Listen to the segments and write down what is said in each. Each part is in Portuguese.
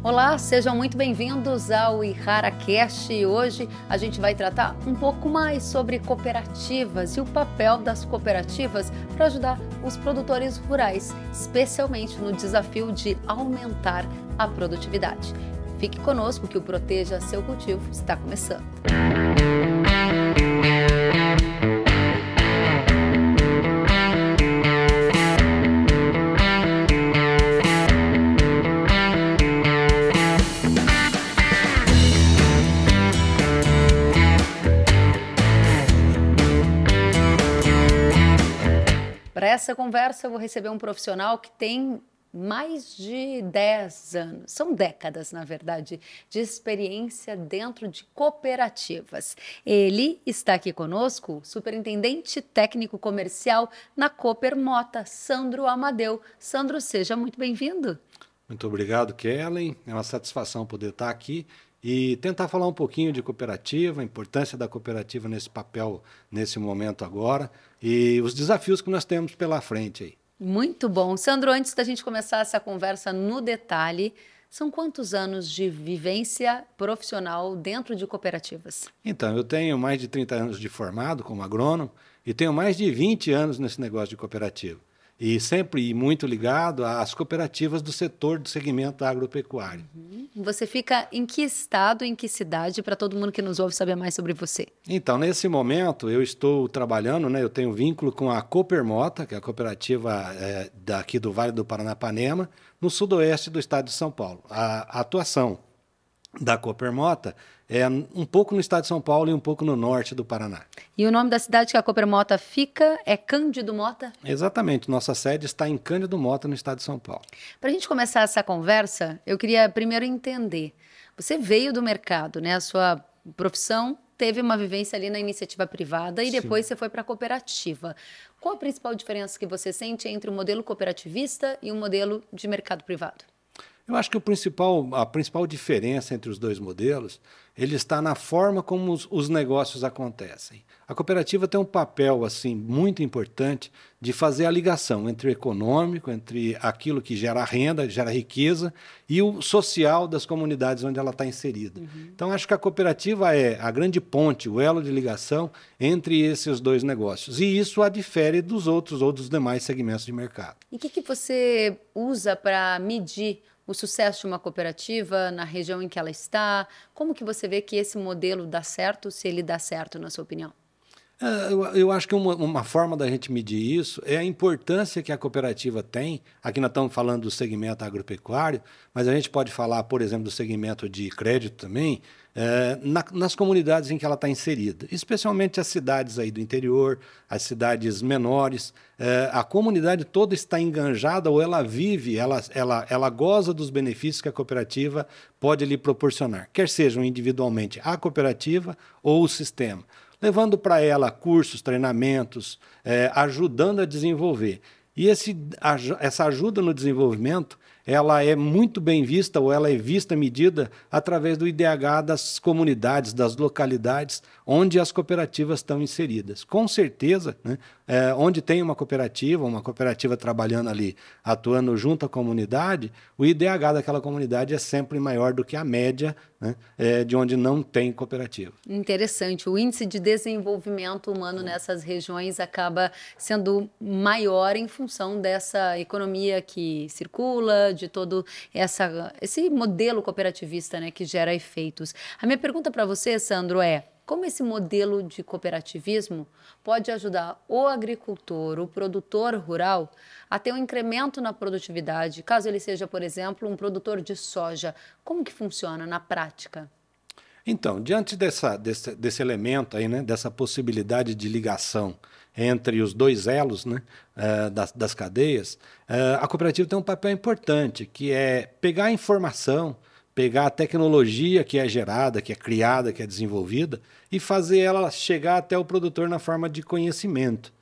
Olá, sejam muito bem-vindos ao IharaCast e hoje a gente vai tratar um pouco mais sobre cooperativas e o papel das cooperativas para ajudar os produtores rurais, especialmente no desafio de aumentar a produtividade. Fique conosco que o Proteja Seu Cultivo está começando. Para essa conversa, eu vou receber um profissional que tem mais de 10 anos, são décadas, na verdade, de experiência dentro de cooperativas. Ele está aqui conosco, superintendente técnico comercial na Cooper Mota, Sandro Amadeu. Sandro, seja muito bem-vindo. Muito obrigado, Kellen. É uma satisfação poder estar aqui e tentar falar um pouquinho de cooperativa, a importância da cooperativa nesse papel, nesse momento agora, e os desafios que nós temos pela frente aí. Muito bom. Sandro, antes da gente começar essa conversa no detalhe, são quantos anos de vivência profissional dentro de cooperativas? Então, eu tenho mais de 30 anos de formado como agrônomo e tenho mais de 20 anos nesse negócio de cooperativa e sempre muito ligado às cooperativas do setor do segmento agropecuário. Uhum. Você fica em que estado, em que cidade, para todo mundo que nos ouve saber mais sobre você? Então, nesse momento, eu estou trabalhando, né, eu tenho vínculo com a Coopermota, que é a cooperativa é, daqui do Vale do Paranapanema, no sudoeste do estado de São Paulo. A, a atuação da Coopermota é um pouco no estado de São Paulo e um pouco no norte do Paraná. E o nome da cidade que a Cooper Mota fica é Cândido Mota? Exatamente. Nossa sede está em Cândido Mota, no estado de São Paulo. Para a gente começar essa conversa, eu queria primeiro entender. Você veio do mercado, né? A sua profissão teve uma vivência ali na iniciativa privada e depois Sim. você foi para a cooperativa. Qual a principal diferença que você sente entre o modelo cooperativista e o modelo de mercado privado? Eu acho que principal, a principal diferença entre os dois modelos ele está na forma como os, os, negócios acontecem. A cooperativa tem um papel assim muito importante de fazer a ligação entre o econômico, entre aquilo que gera renda, gera riqueza, e o social das comunidades onde ela está inserida. Uhum. Então, acho que a cooperativa é a grande ponte, o elo de ligação entre esses dois negócios. E isso a difere dos outros ou dos demais segmentos de mercado. E o que, que você usa para medir o sucesso de uma cooperativa na região em que ela está? Como que você vê que esse modelo dá certo, se ele dá certo, na sua opinião? É, eu, eu, acho que uma, uma, forma da gente medir isso é a importância que a cooperativa tem. Aqui nós estamos falando do segmento agropecuário, mas a gente pode falar, por exemplo, do segmento de crédito também, é, na, nas comunidades em que ela está inserida, especialmente as cidades aí do interior, as cidades menores. É, a comunidade toda está enganjada ou ela vive, ela, ela, ela goza dos benefícios que a cooperativa pode lhe proporcionar, quer sejam individualmente a cooperativa ou o sistema, levando para ela cursos, treinamentos, é, ajudando a desenvolver. E esse, essa ajuda no desenvolvimento ela é muito bem vista ou ela é vista, medida através do IDH das comunidades, das localidades onde as cooperativas estão inseridas. Com certeza, né, é, onde tem uma cooperativa, uma cooperativa trabalhando ali, atuando junto à comunidade, o IDH daquela comunidade é sempre maior do que a média né, é, de onde não tem cooperativa. Interessante. O índice de desenvolvimento humano nessas regiões acaba sendo maior em função dessa economia que circula, de todo essa, esse modelo cooperativista né, que gera efeitos. A minha pergunta para você, Sandro, é como esse modelo de cooperativismo pode ajudar o agricultor, o produtor rural, a ter um incremento na produtividade, caso ele seja, por exemplo, um produtor de soja? Como que funciona na prática? Então, diante dessa, desse, desse elemento aí, né, dessa possibilidade de ligação entre os dois elos né, uh, das, das, cadeias, uh, a cooperativa tem um papel importante, que é pegar a informação, pegar a tecnologia que é gerada, que é criada, que é desenvolvida e fazer ela chegar até o produtor na forma de conhecimento.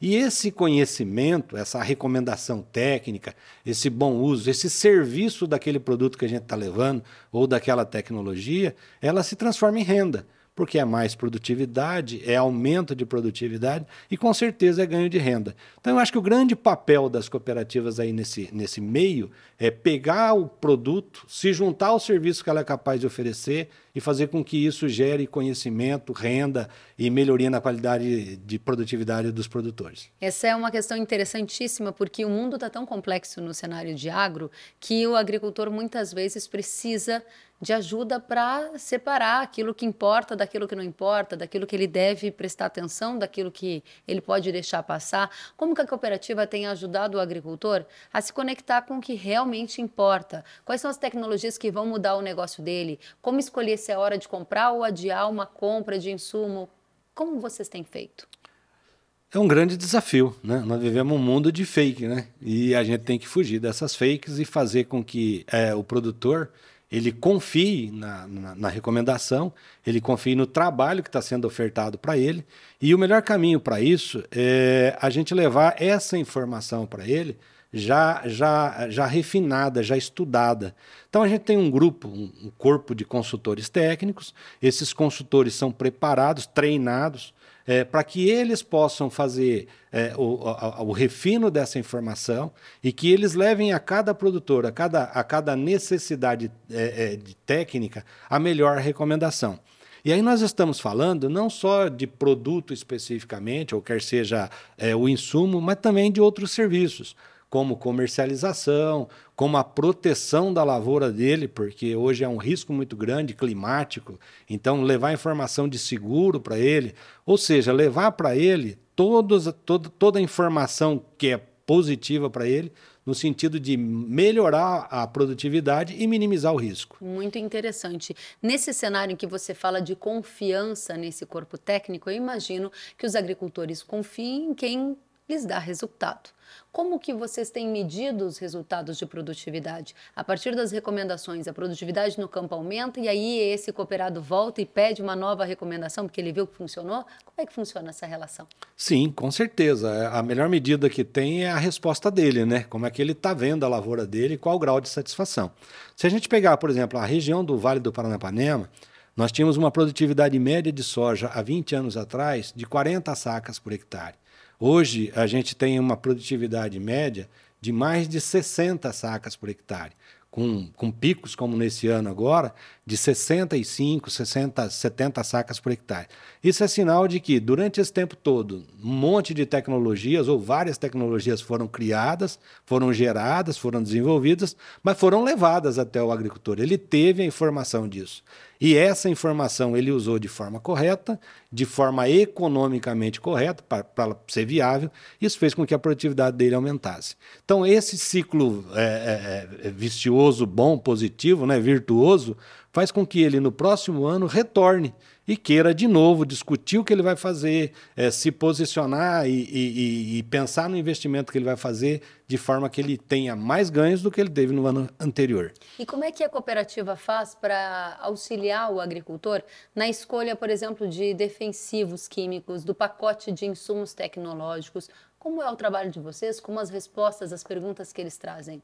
E esse conhecimento, essa recomendação técnica, esse bom uso, esse serviço daquele produto que a gente está levando ou daquela tecnologia, ela se transforma em renda. Porque é mais produtividade, é aumento de produtividade e com certeza é ganho de renda. Então eu acho que o grande papel das cooperativas aí nesse, nesse meio é pegar o produto, se juntar ao serviço que ela é capaz de oferecer e fazer com que isso gere conhecimento, renda e melhoria na qualidade de produtividade dos produtores. Essa é uma questão interessantíssima, porque o mundo está tão complexo no cenário de agro que o agricultor muitas vezes precisa de ajuda para separar aquilo que importa daquilo que não importa, daquilo que ele deve prestar atenção, daquilo que ele pode deixar passar. Como que a cooperativa tem ajudado o agricultor a se conectar com o que realmente importa? Quais são as tecnologias que vão mudar o negócio dele? Como escolher se é hora de comprar ou adiar uma compra de insumo? Como vocês têm feito? É um grande desafio, né? Nós vivemos um mundo de fake, né? E a gente tem que fugir dessas fakes e fazer com que é, o produtor ele confie na, na, na, recomendação, ele confie no trabalho que está sendo ofertado para ele. E o melhor caminho para isso é a gente levar essa informação para ele já, já, já refinada, já estudada. Então a gente tem um grupo, um, um corpo de consultores técnicos, esses consultores são preparados, treinados é, para que eles possam fazer é, o, o, refino dessa informação e que eles levem a cada produtor, a cada, a cada necessidade é, é, de técnica, a melhor recomendação. E aí nós estamos falando não só de produto especificamente, ou quer seja é, o insumo, mas também de outros serviços como comercialização, como a proteção da lavoura dele, porque hoje é um risco muito grande climático. Então, levar informação de seguro para ele, ou seja, levar para ele todos, todo, toda a informação que é positiva para ele, no sentido de melhorar a produtividade e minimizar o risco. Muito interessante. Nesse cenário em que você fala de confiança nesse corpo técnico, eu imagino que os agricultores confiem em quem lhes dá resultado. Como que vocês têm medido os resultados de produtividade? A partir das recomendações, a produtividade no campo aumenta e aí esse cooperado volta e pede uma nova recomendação porque ele viu que funcionou? Como é que funciona essa relação? Sim, com certeza. A melhor medida que tem é a resposta dele, né? Como é que ele está vendo a lavoura dele e qual o grau de satisfação. Se a gente pegar, por exemplo, a região do Vale do Paranapanema, nós tínhamos uma produtividade média de soja há 20 anos atrás de 40 sacas por hectare. Hoje, a gente tem uma produtividade média de mais de 60 sacas por hectare, com, com picos como nesse ano agora, de 65, 60, 70 sacas por hectare. Isso é sinal de que, durante esse tempo todo, um monte de tecnologias, ou várias tecnologias foram criadas, foram geradas, foram desenvolvidas, mas foram levadas até o agricultor. Ele teve a informação disso. E essa informação ele usou de forma correta, de forma economicamente correta, para ser viável. Isso fez com que a produtividade dele aumentasse. Então, esse ciclo é, é, é vicioso, bom, positivo, né, virtuoso, faz com que ele, no próximo ano, retorne e queira de novo discutir o que ele vai fazer, é, se posicionar e, e, e, pensar no investimento que ele vai fazer de forma que ele tenha mais ganhos do que ele teve no ano anterior. E como é que a cooperativa faz para auxiliar o agricultor na escolha, por exemplo, de defensivos químicos, do pacote de insumos tecnológicos? Como é o trabalho de vocês? Como as respostas às perguntas que eles trazem?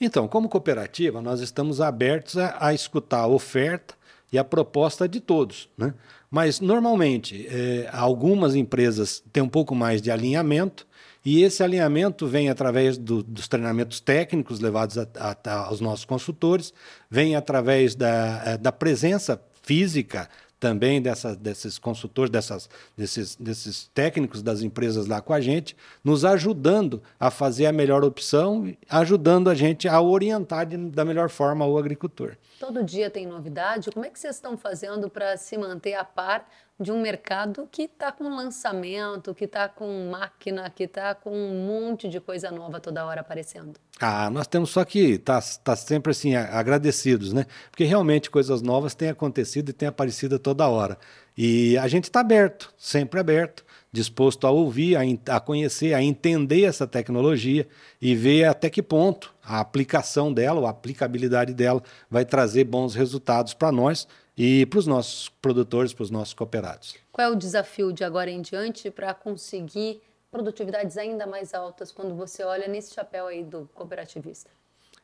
Então, como cooperativa, nós estamos abertos a, a escutar a oferta e a proposta de todos. Né? Mas, normalmente, é, algumas empresas têm um pouco mais de alinhamento, e esse alinhamento vem através do, dos treinamentos técnicos levados a, a, aos nossos consultores, vem através da, é, da presença física também desses consultores, dessas, desses, desses técnicos das empresas lá com a gente, nos ajudando a fazer a melhor opção, ajudando a gente a orientar de, da melhor forma o agricultor. Todo dia tem novidade. Como é que vocês estão fazendo para se manter a par de um mercado que está com lançamento, que está com máquina, que está com um monte de coisa nova toda hora aparecendo? Ah, nós temos só que tá, tá sempre assim agradecidos, né? Porque realmente coisas novas têm acontecido e têm aparecido toda hora. E a gente está aberto, sempre aberto disposto a ouvir, a, a, conhecer, a entender essa tecnologia e ver até que ponto a aplicação dela, ou a aplicabilidade dela, vai trazer bons resultados para nós e para os nossos produtores, para os nossos cooperados. Qual é o desafio de agora em diante para conseguir produtividades ainda mais altas quando você olha nesse chapéu aí do cooperativista?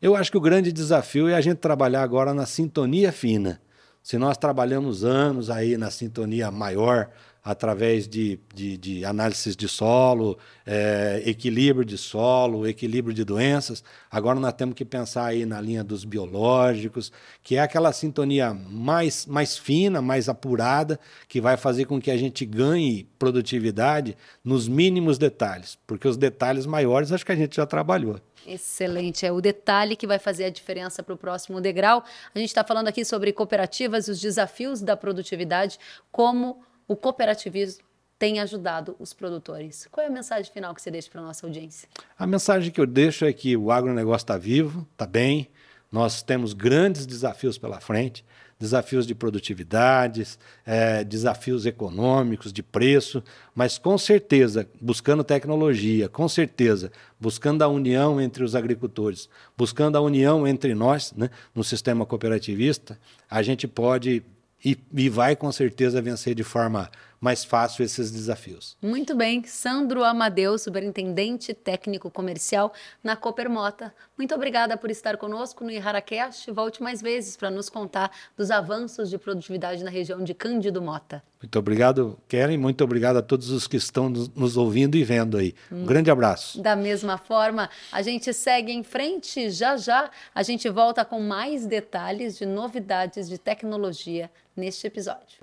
Eu acho que o grande desafio é a gente trabalhar agora na sintonia fina se nós trabalhamos anos aí na sintonia maior, através de, de, de análises de solo, é, equilíbrio de solo, equilíbrio de doenças. Agora nós temos que pensar aí na linha dos biológicos, que é aquela sintonia mais, mais fina, mais apurada, que vai fazer com que a gente ganhe produtividade nos mínimos detalhes, porque os detalhes maiores acho que a gente já trabalhou. Excelente. É o detalhe que vai fazer a diferença para o próximo degrau. A gente está falando aqui sobre cooperativas e os desafios da produtividade, como o cooperativismo tem ajudado os produtores. Qual é a mensagem final que você deixa para a nossa audiência? A mensagem que eu deixo é que o agronegócio está vivo, está bem, nós temos grandes desafios pela frente, desafios de produtividades, é, desafios econômicos, de preço, mas com certeza, buscando tecnologia, com certeza, buscando a união entre os agricultores, buscando a união entre nós, né, no sistema cooperativista, a gente pode e, e vai com certeza vencer de forma mais fácil esses desafios. Muito bem, Sandro Amadeu, superintendente técnico comercial na Coopermota. Muito obrigada por estar conosco no IharaCast. Volte mais vezes para nos contar dos avanços de produtividade na região de Cândido Mota. Muito obrigado, Keren. Muito obrigado a todos os que estão nos ouvindo e vendo aí. Um hum. grande abraço. Da mesma forma, a gente segue em frente. Já já a gente volta com mais detalhes de novidades de tecnologia neste episódio.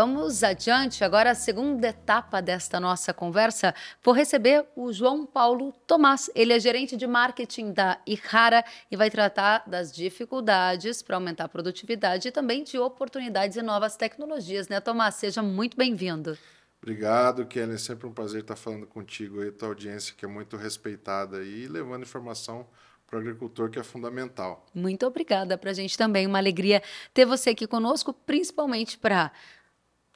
Vamos adiante. Agora, a segunda etapa desta nossa conversa, vou receber o João Paulo Tomás. Ele é gerente de marketing da Ihara e vai tratar das dificuldades para aumentar a produtividade e também de oportunidades e novas tecnologias, né, Tomás? Seja muito bem-vindo. Obrigado, Kelly. É sempre um prazer estar falando contigo aí, tua audiência que é muito respeitada e levando informação para o agricultor, que é fundamental. Muito obrigada para a gente também. Uma alegria ter você aqui conosco, principalmente para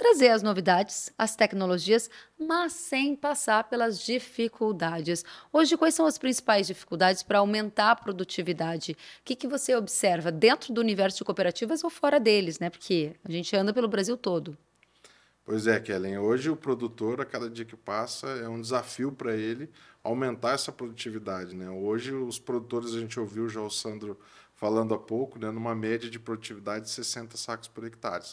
trazer as novidades, as tecnologias, mas sem passar pelas dificuldades. Hoje, quais são as principais dificuldades para aumentar a produtividade? O que, que você observa dentro do universo de cooperativas ou fora deles, né? Porque a gente anda pelo Brasil todo. Pois é, Kellen. Hoje o produtor, a cada dia que passa, é um desafio para ele aumentar essa produtividade. Né? Hoje os produtores, a gente ouviu já o Sandro falando há pouco, né, numa média de produtividade de 60 sacos por hectare.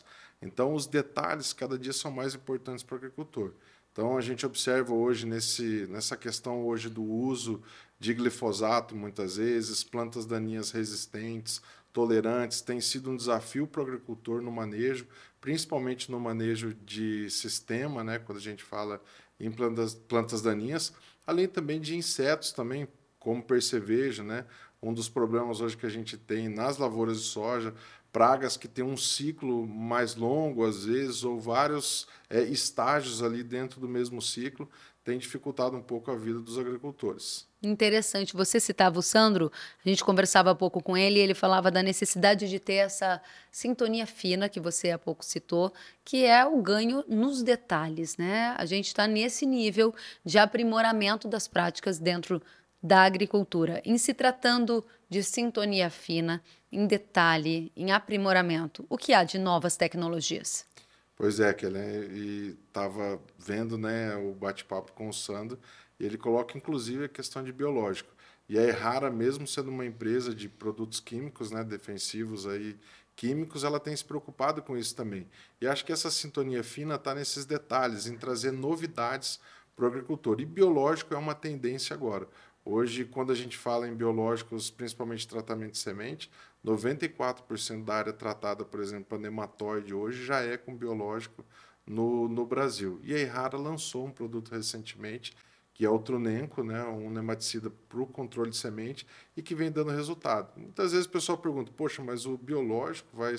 Então, os detalhes cada dia são mais importantes para o agricultor. Então, a gente observa hoje nesse, nessa questão hoje do uso de glifosato, muitas vezes, plantas daninhas resistentes, tolerantes, tem sido um desafio para o agricultor no manejo, principalmente no manejo de sistema, né, quando a gente fala em plantas, plantas daninhas, além também de insetos também, como percevejo, né, um dos problemas hoje que a gente tem nas lavouras de soja, pragas que têm um ciclo mais longo, às vezes, ou vários é, estágios ali dentro do mesmo ciclo, tem dificultado um pouco a vida dos agricultores. Interessante. Você citava o Sandro, a gente conversava há pouco com ele e ele falava da necessidade de ter essa sintonia fina que você há pouco citou, que é o ganho nos detalhes, né? A gente está nesse nível de aprimoramento das práticas dentro da agricultura. Em se tratando de sintonia fina, em detalhe, em aprimoramento, o que há de novas tecnologias? Pois é, Kellen, e estava vendo né, o bate-papo com o Sandro, e ele coloca inclusive a questão de biológico. E a Errara, mesmo sendo uma empresa de produtos químicos, né, defensivos aí, químicos, ela tem se preocupado com isso também. E acho que essa sintonia fina está nesses detalhes, em trazer novidades para o agricultor. E biológico é uma tendência agora. Hoje, quando a gente fala em biológicos, principalmente tratamento de semente, 94% da área tratada, por exemplo, para nematóide hoje já é com biológico no, no Brasil. E a Errara lançou um produto recentemente, que é o Trunenco, né, um nematicida para o controle de semente e que vem dando resultado. Muitas vezes o pessoal pergunta, poxa, mas o biológico vai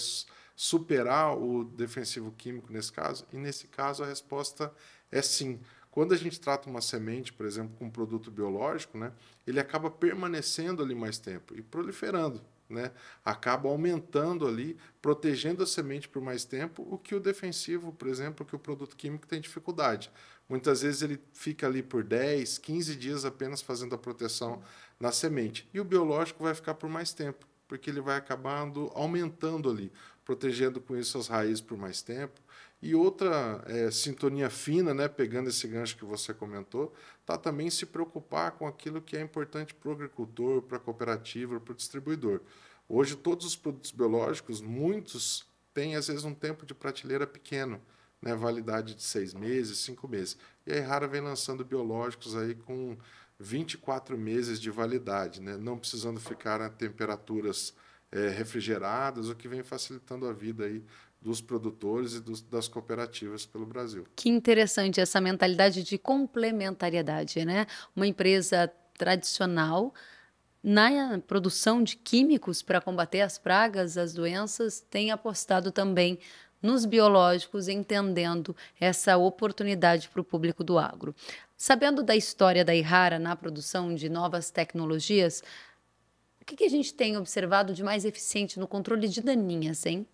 superar o defensivo químico nesse caso? E nesse caso a resposta é sim. Quando a gente trata uma semente, por exemplo, com um produto biológico, né, ele acaba permanecendo ali mais tempo e proliferando. Né, acaba aumentando ali, protegendo a semente por mais tempo, o que o defensivo, por exemplo, que o produto químico tem dificuldade. Muitas vezes ele fica ali por 10, 15 dias apenas fazendo a proteção na semente. E o biológico vai ficar por mais tempo, porque ele vai acabando aumentando ali, protegendo com isso as raízes por mais tempo, E outra é, sintonia fina, né, pegando esse gancho que você comentou, tá também se preocupar com aquilo que é importante para o agricultor, para a cooperativa, para o distribuidor. Hoje, todos os produtos biológicos, muitos têm, às vezes, um tempo de prateleira pequeno, né, validade de seis meses, cinco meses. E a Errara vem lançando biológicos aí com 24 meses de validade, né, não precisando ficar a temperaturas é, refrigeradas, o que vem facilitando a vida aí dos produtores e dos, das cooperativas pelo Brasil. Que interessante essa mentalidade de complementariedade, né? Uma empresa tradicional na produção de químicos para combater as pragas, as doenças, tem apostado também nos biológicos, entendendo essa oportunidade para o público do agro. Sabendo da história da Ihara na produção de novas tecnologias, o que, que a gente tem observado de mais eficiente no controle de daninhas, hein?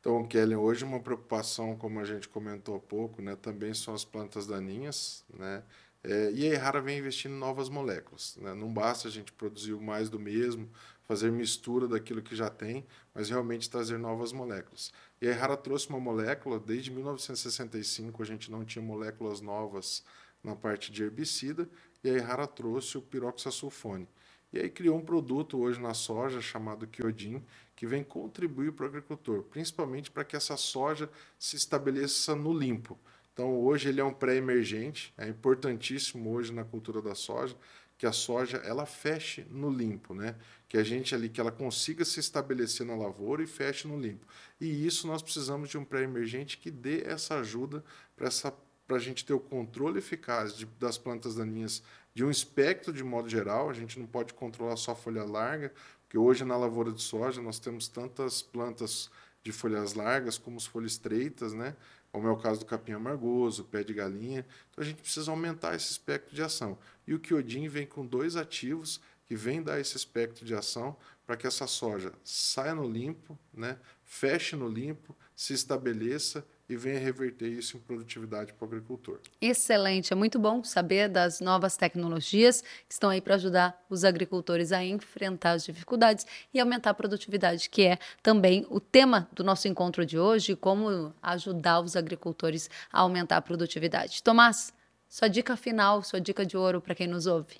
Então, Kelly, hoje uma preocupação, como a gente comentou há pouco, né, também são as plantas daninhas, né? É, e a Errara vem investindo em novas moléculas. Né? Não basta a gente produzir mais do mesmo, fazer mistura daquilo que já tem, mas realmente trazer novas moléculas. E a Errara trouxe uma molécula, desde 1965 a gente não tinha moléculas novas na parte de herbicida, e a Errara trouxe o piroxasulfone. E aí criou um produto hoje na soja chamado Quiodin, que vem contribuir para o agricultor, principalmente para que essa soja se estabeleça no limpo. Então hoje ele é um pré-emergente, é importantíssimo hoje na cultura da soja que a soja ela feche no limpo, né? Que a gente ali que ela consiga se estabelecer na lavoura e feche no limpo. E isso nós precisamos de um pré-emergente que dê essa ajuda para essa para a gente ter o controle eficaz de, das plantas daninhas de um espectro de modo geral. A gente não pode controlar só folha larga, porque hoje na lavoura de soja nós temos tantas plantas de folhas largas como as folhas estreitas, né? como é o caso do capim amargoso, pé de galinha. Então a gente precisa aumentar esse espectro de ação. E o Quiodin vem com dois ativos que vêm dar esse espectro de ação para que essa soja saia no limpo, né? feche no limpo, se estabeleça e venha reverter isso em produtividade para o agricultor. Excelente, é muito bom saber das novas tecnologias que estão aí para ajudar os agricultores a enfrentar as dificuldades e aumentar a produtividade, que é também o tema do nosso encontro de hoje, como ajudar os agricultores a aumentar a produtividade. Tomás, sua dica final, sua dica de ouro para quem nos ouve.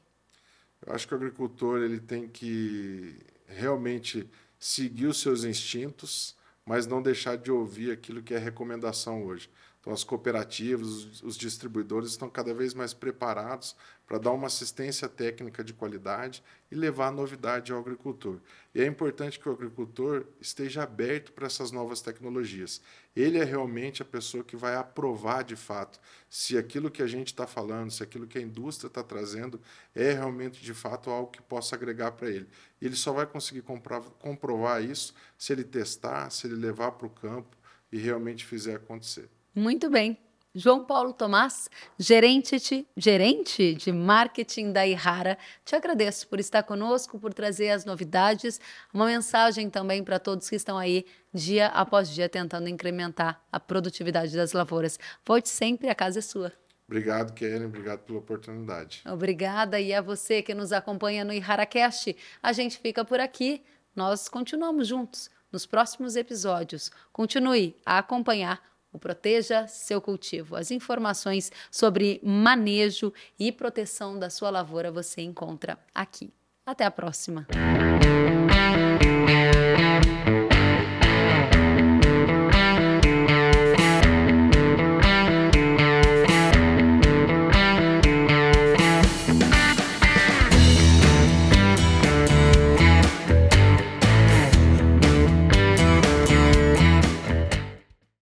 Eu acho que o agricultor ele tem que realmente seguir os seus instintos, mas não deixar de ouvir aquilo que é recomendação hoje. Então, as cooperativas, os distribuidores estão cada vez mais preparados para dar uma assistência técnica de qualidade e levar a novidade ao agricultor. E é importante que o agricultor esteja aberto para essas novas tecnologias. Ele é realmente a pessoa que vai aprovar de fato se aquilo que a gente está falando, se aquilo que a indústria está trazendo é realmente de fato algo que possa agregar para ele. E ele só vai conseguir comprovar isso se ele testar, se ele levar para o campo e realmente fizer acontecer. Muito bem. João Paulo Tomás, gerente de, gerente de marketing da Ihara, te agradeço por estar conosco, por trazer as novidades, uma mensagem também para todos que estão aí dia após dia tentando incrementar a produtividade das lavouras. Volte sempre, a casa é sua. Obrigado, Kellen. Obrigado pela oportunidade. Obrigada. E a você que nos acompanha no IharaCast. A gente fica por aqui. Nós continuamos juntos nos próximos episódios. Continue a acompanhar o Proteja Seu Cultivo. As informações sobre manejo e proteção da sua lavoura você encontra aqui. Até a próxima!